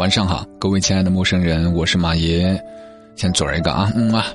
晚上好，各位亲爱的陌生人，我是马爷，先嘴儿一个啊，嗯啊。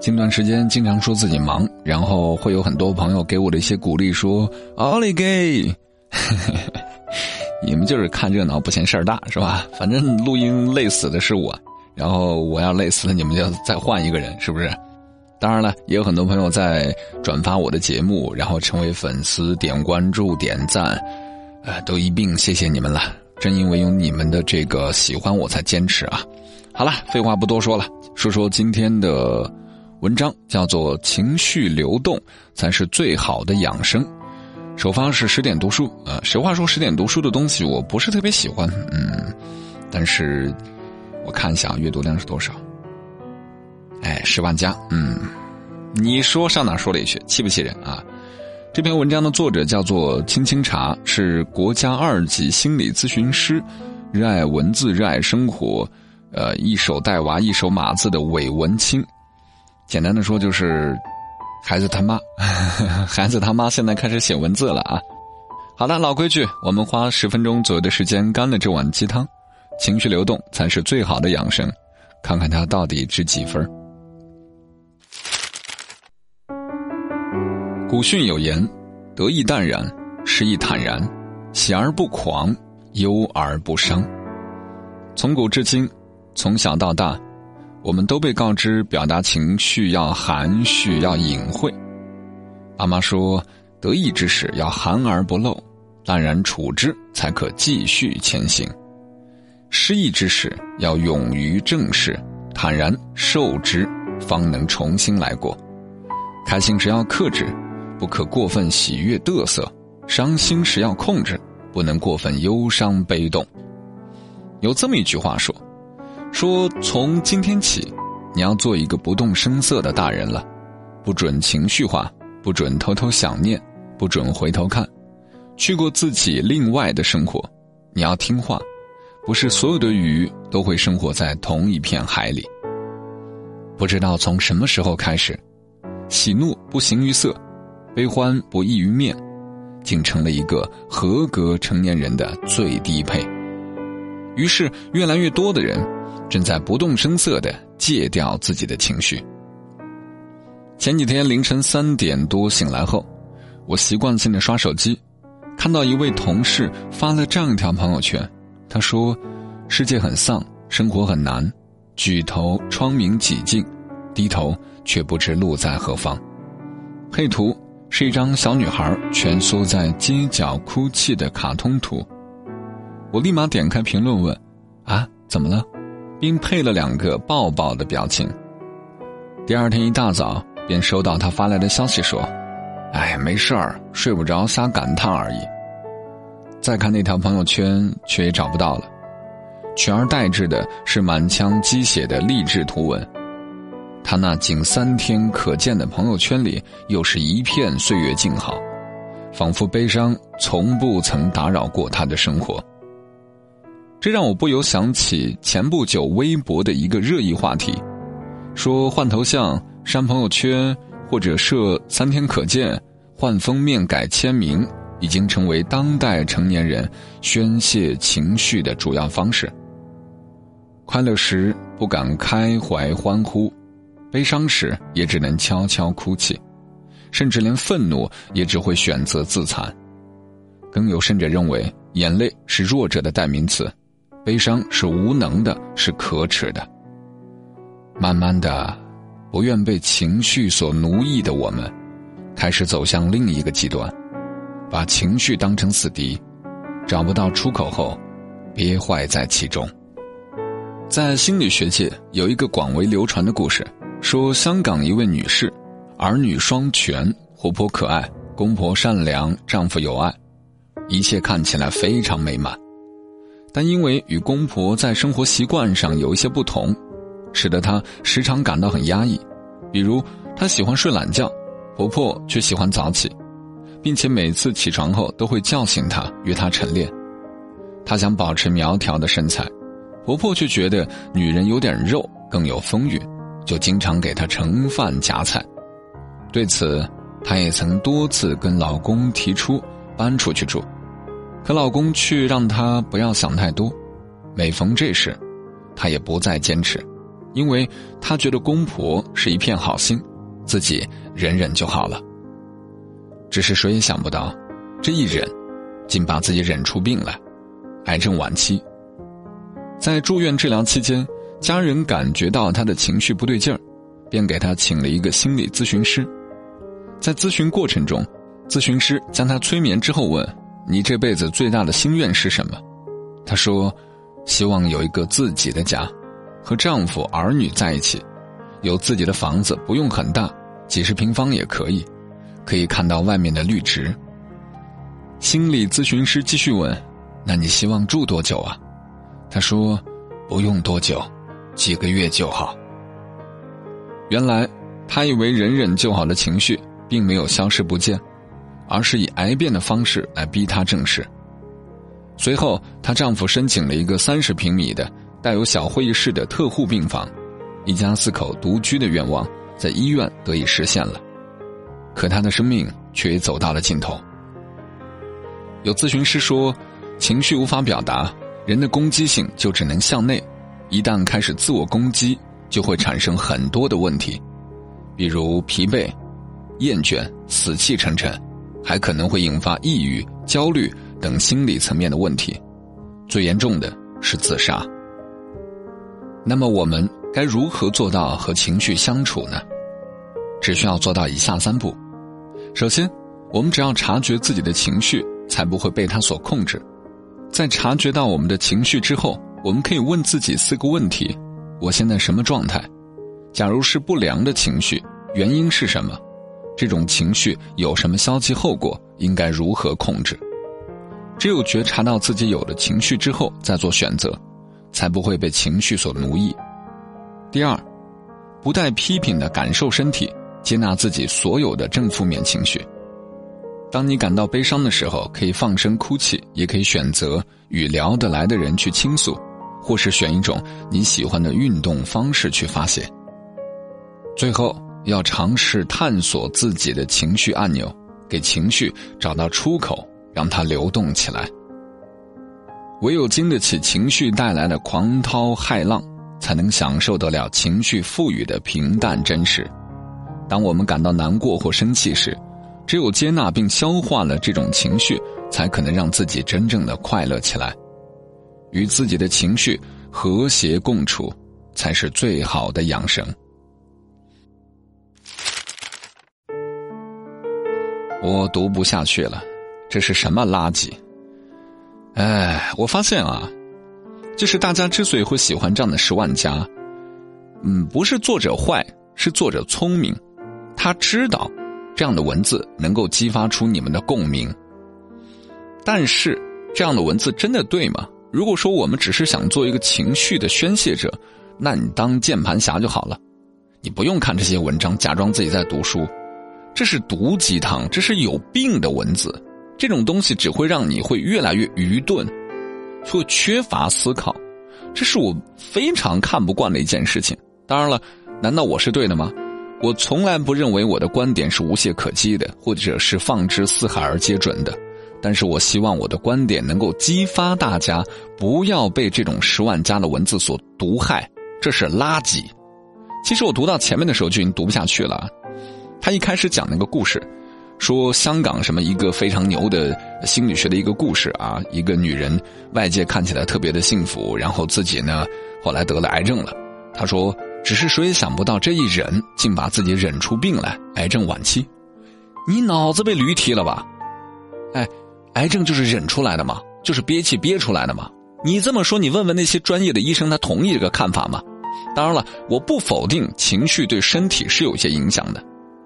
近段时间经常说自己忙，然后会有很多朋友给我的一些鼓励，说奥利给，你们就是看热闹不嫌事儿大是吧？反正录音累死的是我，然后我要累死了，你们就再换一个人，是不是？当然了，也有很多朋友在转发我的节目，然后成为粉丝，点关注、点赞，呃，都一并谢谢你们了。正因为有你们的这个喜欢，我才坚持啊！好了，废话不多说了，说说今天的文章，叫做“情绪流动才是最好的养生”。首发是十点读书，呃，实话说，十点读书的东西我不是特别喜欢，嗯，但是我看一下阅读量是多少。哎，十万加，嗯，你说上哪说理去？气不气人啊？这篇文章的作者叫做青青茶，是国家二级心理咨询师，热爱文字，热爱生活，呃，一手带娃，一手码字的韦文青。简单的说，就是孩子他妈，孩子他妈现在开始写文字了啊！好的，老规矩，我们花十分钟左右的时间干了这碗鸡汤，情绪流动才是最好的养生，看看它到底值几分。古训有言：“得意淡然，失意坦然，喜而不狂，忧而不伤。”从古至今，从小到大，我们都被告知表达情绪要含蓄、要隐晦。阿妈说：“得意之时要含而不露，淡然处之，才可继续前行；失意之时要勇于正视，坦然受之，方能重新来过。开心时要克制。”不可过分喜悦嘚瑟，伤心时要控制，不能过分忧伤悲动。有这么一句话说：“说从今天起，你要做一个不动声色的大人了，不准情绪化，不准偷偷想念，不准回头看，去过自己另外的生活。你要听话，不是所有的鱼都会生活在同一片海里。不知道从什么时候开始，喜怒不形于色。”悲欢不溢于面，竟成了一个合格成年人的最低配。于是，越来越多的人正在不动声色的戒掉自己的情绪。前几天凌晨三点多醒来后，我习惯性的刷手机，看到一位同事发了这样一条朋友圈，他说：“世界很丧，生活很难，举头窗明几净，低头却不知路在何方。”配图。是一张小女孩蜷缩在街角哭泣的卡通图，我立马点开评论问：“啊，怎么了？”并配了两个抱抱的表情。第二天一大早便收到他发来的消息说：“哎，没事儿，睡不着，瞎感叹而已。”再看那条朋友圈，却也找不到了，取而代之的是满腔鸡血的励志图文。他那仅三天可见的朋友圈里，又是一片岁月静好，仿佛悲伤从不曾打扰过他的生活。这让我不由想起前不久微博的一个热议话题，说换头像、删朋友圈或者设三天可见、换封面、改签名，已经成为当代成年人宣泄情绪的主要方式。快乐时不敢开怀欢呼。悲伤时也只能悄悄哭泣，甚至连愤怒也只会选择自残。更有甚者认为，眼泪是弱者的代名词，悲伤是无能的，是可耻的。慢慢的，不愿被情绪所奴役的我们，开始走向另一个极端，把情绪当成死敌，找不到出口后，憋坏在其中。在心理学界，有一个广为流传的故事。说香港一位女士，儿女双全，活泼可爱，公婆善良，丈夫有爱，一切看起来非常美满。但因为与公婆在生活习惯上有一些不同，使得她时常感到很压抑。比如，她喜欢睡懒觉，婆婆却喜欢早起，并且每次起床后都会叫醒她，约她晨练。她想保持苗条的身材，婆婆却觉得女人有点肉更有风韵。就经常给她盛饭夹菜，对此，她也曾多次跟老公提出搬出去住，可老公却让她不要想太多，每逢这时，她也不再坚持，因为她觉得公婆是一片好心，自己忍忍就好了。只是谁也想不到，这一忍，竟把自己忍出病来，癌症晚期。在住院治疗期间，家人感觉到他的情绪不对劲儿，便给他请了一个心理咨询师。在咨询过程中，咨询师将他催眠之后问：“你这辈子最大的心愿是什么？”他说：“希望有一个自己的家，和丈夫儿女在一起，有自己的房子，不用很大，几十平方也可以，可以看到外面的绿植。”心理咨询师继续问：“那你希望住多久啊？”他说：“不用多久，几个月就好。”原来，他以为忍忍就好的情绪。并没有消失不见，而是以癌变的方式来逼她正视。随后，她丈夫申请了一个三十平米的带有小会议室的特护病房，一家四口独居的愿望在医院得以实现了。可她的生命却已走到了尽头。有咨询师说，情绪无法表达，人的攻击性就只能向内，一旦开始自我攻击，就会产生很多的问题，比如疲惫。厌倦、死气沉沉，还可能会引发抑郁、焦虑等心理层面的问题，最严重的是自杀。那么我们该如何做到和情绪相处呢？只需要做到以下三步：首先，我们只要察觉自己的情绪，才不会被它所控制。在察觉到我们的情绪之后，我们可以问自己四个问题：我现在什么状态？假如是不良的情绪，原因是什么？这种情绪有什么消极后果？应该如何控制？只有觉察到自己有了情绪之后，再做选择，才不会被情绪所奴役。第二，不带批评的感受身体，接纳自己所有的正负面情绪。当你感到悲伤的时候，可以放声哭泣，也可以选择与聊得来的人去倾诉，或是选一种你喜欢的运动方式去发泄。最后。要尝试探索自己的情绪按钮，给情绪找到出口，让它流动起来。唯有经得起情绪带来的狂涛骇浪，才能享受得了情绪赋予的平淡真实。当我们感到难过或生气时，只有接纳并消化了这种情绪，才可能让自己真正的快乐起来。与自己的情绪和谐共处，才是最好的养生。我读不下去了，这是什么垃圾？哎，我发现啊，就是大家之所以会喜欢这样的十万加，嗯，不是作者坏，是作者聪明，他知道这样的文字能够激发出你们的共鸣。但是，这样的文字真的对吗？如果说我们只是想做一个情绪的宣泄者，那你当键盘侠就好了，你不用看这些文章，假装自己在读书。这是毒鸡汤，这是有病的文字，这种东西只会让你会越来越愚钝，会缺乏思考，这是我非常看不惯的一件事情。当然了，难道我是对的吗？我从来不认为我的观点是无懈可击的，或者是放之四海而皆准的。但是我希望我的观点能够激发大家，不要被这种十万加的文字所毒害，这是垃圾。其实我读到前面的时候就已经读不下去了。他一开始讲那个故事，说香港什么一个非常牛的心理学的一个故事啊，一个女人外界看起来特别的幸福，然后自己呢后来得了癌症了。他说，只是谁也想不到这一忍，竟把自己忍出病来，癌症晚期。你脑子被驴踢了吧？哎，癌症就是忍出来的嘛，就是憋气憋出来的嘛。你这么说，你问问那些专业的医生，他同意这个看法吗？当然了，我不否定情绪对身体是有一些影响的。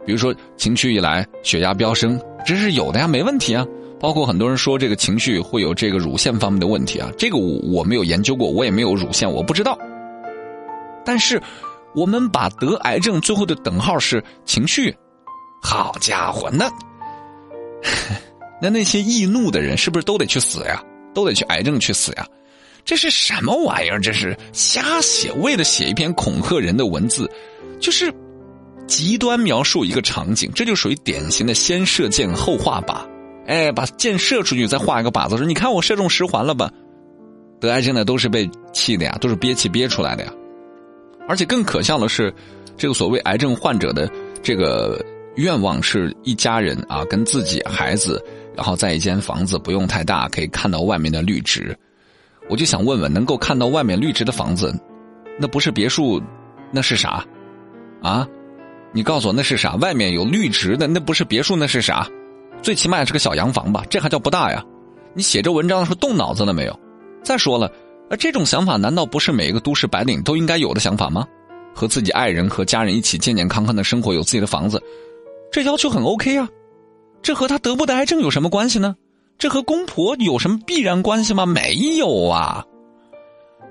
比如说情绪一来，血压飙升，这是有的呀，没问题啊。包括很多人说这个情绪会有这个乳腺方面的问题啊，这个我我没有研究过，我也没有乳腺，我不知道。但是，我们把得癌症最后的等号是情绪，好家伙，那那那些易怒的人是不是都得去死呀？都得去癌症去死呀？这是什么玩意儿？这是瞎写，为了写一篇恐吓人的文字，就是。极端描述一个场景，这就属于典型的先射箭后画靶。哎，把箭射出去，再画一个靶子，说：“你看我射中十环了吧？”得癌症的都是被气的呀，都是憋气憋出来的呀。而且更可笑的是，这个所谓癌症患者的这个愿望是一家人啊，跟自己孩子，然后在一间房子不用太大，可以看到外面的绿植。我就想问问，能够看到外面绿植的房子，那不是别墅，那是啥？啊？你告诉我那是啥？外面有绿植的，那不是别墅，那是啥？最起码也是个小洋房吧？这还叫不大呀？你写这文章的时候动脑子了没有？再说了，呃，这种想法难道不是每一个都市白领都应该有的想法吗？和自己爱人和家人一起健健康康的生活，有自己的房子，这要求很 OK 啊。这和他得不得癌症有什么关系呢？这和公婆有什么必然关系吗？没有啊！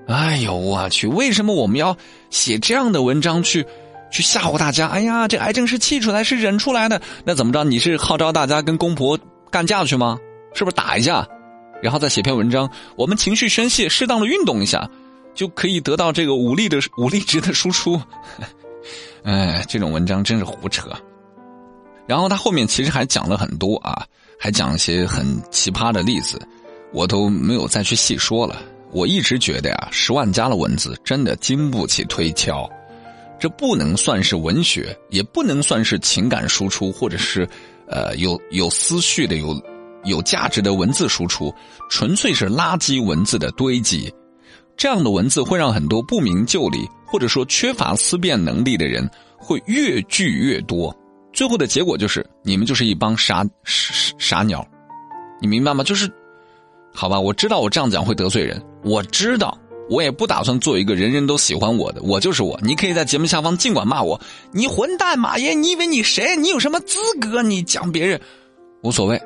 哎呦我去，为什么我们要写这样的文章去去吓唬大家？哎呀，这癌症是气出来，是忍出来的。那怎么着？你是号召大家跟公婆干架去吗？是不是打一架，然后再写篇文章？我们情绪宣泄，适当的运动一下，就可以得到这个武力的武力值的输出。哎，这种文章真是胡扯。然后他后面其实还讲了很多啊。还讲一些很奇葩的例子，我都没有再去细说了。我一直觉得呀，十万加的文字真的经不起推敲，这不能算是文学，也不能算是情感输出，或者是呃有有思绪的、有有价值的文字输出，纯粹是垃圾文字的堆积。这样的文字会让很多不明就里，或者说缺乏思辨能力的人，会越聚越多。最后的结果就是，你们就是一帮傻傻傻鸟，你明白吗？就是，好吧，我知道我这样讲会得罪人，我知道，我也不打算做一个人人都喜欢我的，我就是我。你可以在节目下方尽管骂我，你混蛋马爷，你以为你谁？你有什么资格？你讲别人，无所谓，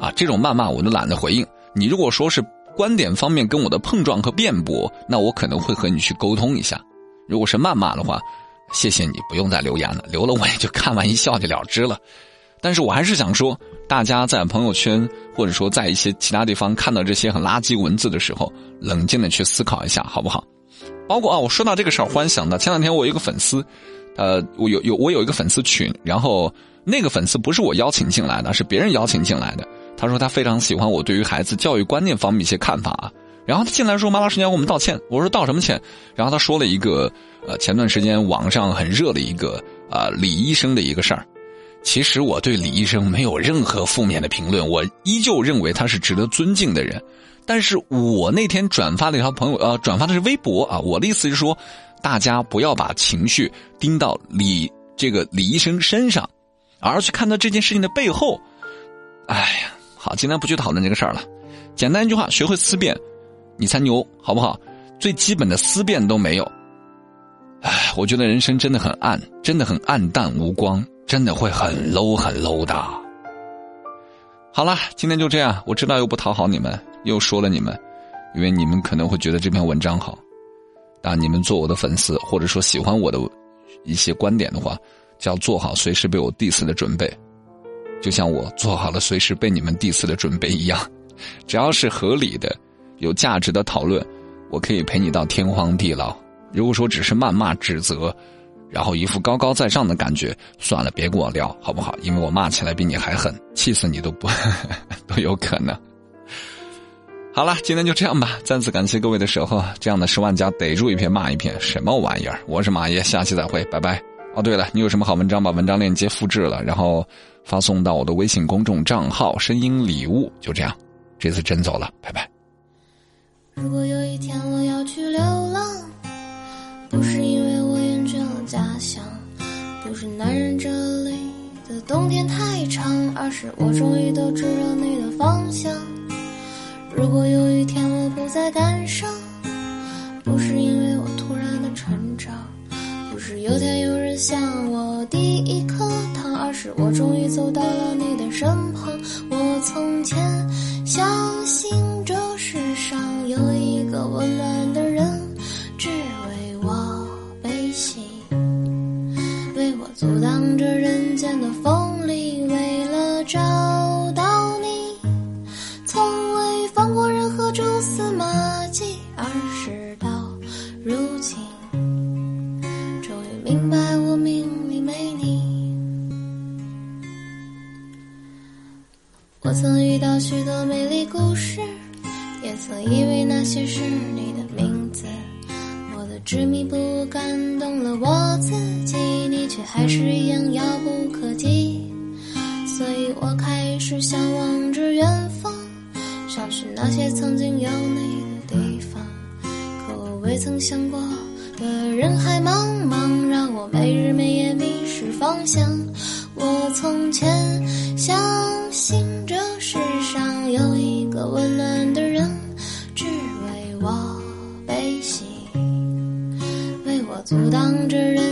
啊，这种谩骂我都懒得回应。你如果说是观点方面跟我的碰撞和辩驳，那我可能会和你去沟通一下。如果是谩骂的话。谢谢你，不用再留言了，留了我也就看完一笑就了之了。但是我还是想说，大家在朋友圈或者说在一些其他地方看到这些很垃圾文字的时候，冷静的去思考一下，好不好？包括啊，我说到这个事儿，忽然想到前两天我有一个粉丝，呃，我有有我有一个粉丝群，然后那个粉丝不是我邀请进来的，是别人邀请进来的。他说他非常喜欢我对于孩子教育观念方面一些看法啊。然后他进来说：“马老师，你要给我们道歉。”我说：“道什么歉？”然后他说了一个，呃，前段时间网上很热的一个，呃，李医生的一个事儿。其实我对李医生没有任何负面的评论，我依旧认为他是值得尊敬的人。但是我那天转发了一条朋友，呃，转发的是微博啊。我的意思是说，大家不要把情绪盯到李这个李医生身上，而去看到这件事情的背后。哎呀，好，今天不去讨论这个事儿了。简单一句话，学会思辨。你才牛，好不好？最基本的思辨都没有，唉，我觉得人生真的很暗，真的很暗淡无光，真的会很 low 很 low 的。好了，今天就这样。我知道又不讨好你们，又说了你们，因为你们可能会觉得这篇文章好，但你们做我的粉丝，或者说喜欢我的一些观点的话，就要做好随时被我 diss 的准备，就像我做好了随时被你们 diss 的准备一样，只要是合理的。有价值的讨论，我可以陪你到天荒地老。如果说只是谩骂指责，然后一副高高在上的感觉，算了，别跟我聊，好不好？因为我骂起来比你还狠，气死你都不 都有可能。好了，今天就这样吧。再次感谢各位的守候，这样的十万加逮住一篇骂一篇，什么玩意儿？我是马爷，下期再会，拜拜。哦，对了，你有什么好文章，把文章链接复制了，然后发送到我的微信公众账号“声音礼物”，就这样。这次真走了，拜拜。如果有一天我要去流浪，不是因为我厌倦了家乡，不是男人这里的冬天太长，而是我终于都知道你的方向。如果有一天我不再感伤，不是因为我突然的成长，不是有天有人向我递一颗糖，而是我终于走到了你的身旁。我从前相信故事。也曾以为那些是你的名字，我的执迷不悟感动了我自己，你却还是一样遥不可及。所以我开始向往着远方，想去那些曾经有你的地方。可我未曾想过的人海茫茫，让我没日没夜迷失方向。我从前相信着个温暖的人，只为我悲喜，为我阻挡着人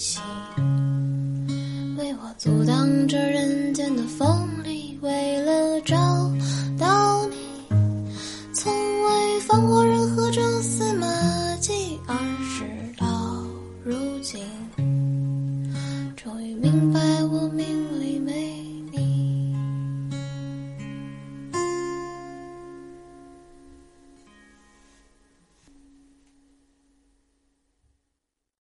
心，为我阻挡着人间的风。